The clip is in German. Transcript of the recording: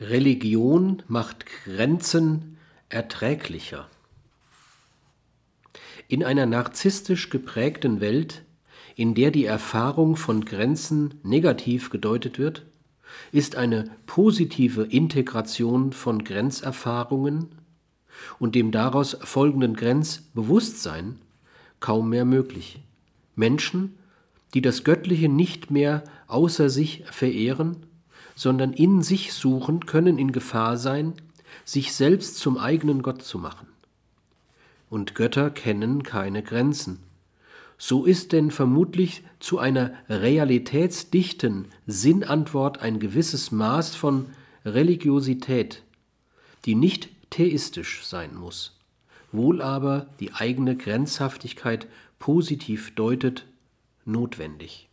Religion macht Grenzen erträglicher. In einer narzisstisch geprägten Welt, in der die Erfahrung von Grenzen negativ gedeutet wird, ist eine positive Integration von Grenzerfahrungen und dem daraus folgenden Grenzbewusstsein kaum mehr möglich. Menschen, die das Göttliche nicht mehr außer sich verehren, sondern in sich suchen, können in Gefahr sein, sich selbst zum eigenen Gott zu machen. Und Götter kennen keine Grenzen. So ist denn vermutlich zu einer realitätsdichten Sinnantwort ein gewisses Maß von Religiosität, die nicht theistisch sein muss, wohl aber die eigene Grenzhaftigkeit positiv deutet, notwendig.